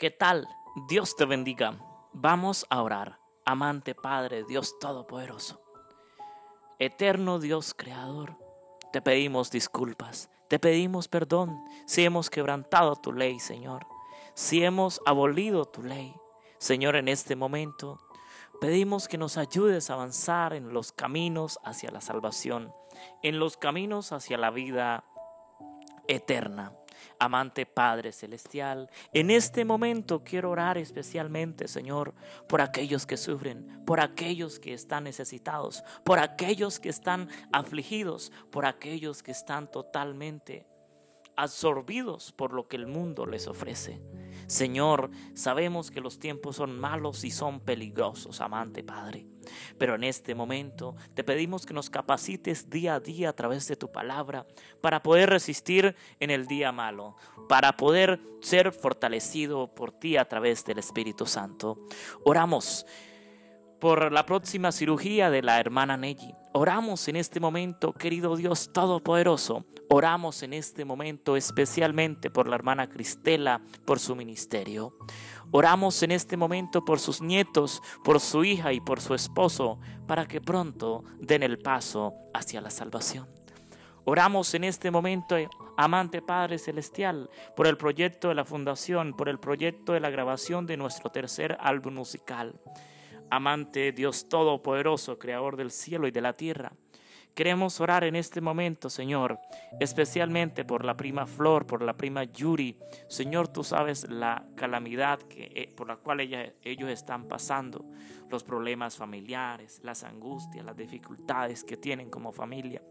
¿Qué tal? Dios te bendiga. Vamos a orar. Amante Padre, Dios Todopoderoso. Eterno Dios Creador, te pedimos disculpas, te pedimos perdón si hemos quebrantado tu ley, Señor, si hemos abolido tu ley. Señor, en este momento pedimos que nos ayudes a avanzar en los caminos hacia la salvación, en los caminos hacia la vida eterna. Amante Padre Celestial, en este momento quiero orar especialmente, Señor, por aquellos que sufren, por aquellos que están necesitados, por aquellos que están afligidos, por aquellos que están totalmente absorbidos por lo que el mundo les ofrece. Señor, sabemos que los tiempos son malos y son peligrosos, amante Padre. Pero en este momento te pedimos que nos capacites día a día a través de tu palabra para poder resistir en el día malo, para poder ser fortalecido por ti a través del Espíritu Santo. Oramos por la próxima cirugía de la hermana Nelly. Oramos en este momento, querido Dios Todopoderoso. Oramos en este momento especialmente por la hermana Cristela, por su ministerio. Oramos en este momento por sus nietos, por su hija y por su esposo, para que pronto den el paso hacia la salvación. Oramos en este momento, amante Padre Celestial, por el proyecto de la fundación, por el proyecto de la grabación de nuestro tercer álbum musical amante Dios Todopoderoso, Creador del cielo y de la tierra. Queremos orar en este momento, Señor, especialmente por la prima Flor, por la prima Yuri. Señor, tú sabes la calamidad que, eh, por la cual ellos están pasando, los problemas familiares, las angustias, las dificultades que tienen como familia.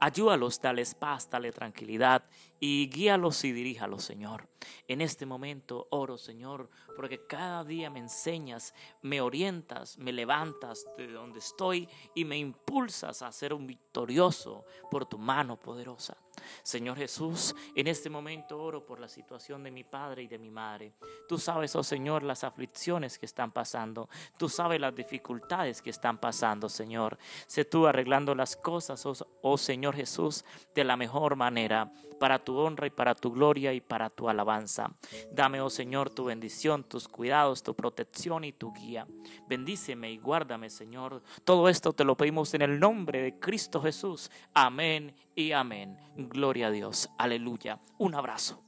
Ayúdalos, dale paz, dale tranquilidad y guíalos y diríjalos, Señor. En este momento oro, Señor, porque cada día me enseñas, me orientas, me levantas de donde estoy y me impulsas a ser un victorioso por tu mano poderosa. Señor Jesús, en este momento oro por la situación de mi padre y de mi madre. Tú sabes, oh Señor, las aflicciones que están pasando. Tú sabes las dificultades que están pasando, Señor. Sé tú arreglando las cosas, oh, oh Señor Jesús, de la mejor manera, para tu honra y para tu gloria y para tu Dame, oh Señor, tu bendición, tus cuidados, tu protección y tu guía. Bendíceme y guárdame, Señor. Todo esto te lo pedimos en el nombre de Cristo Jesús. Amén y amén. Gloria a Dios. Aleluya. Un abrazo.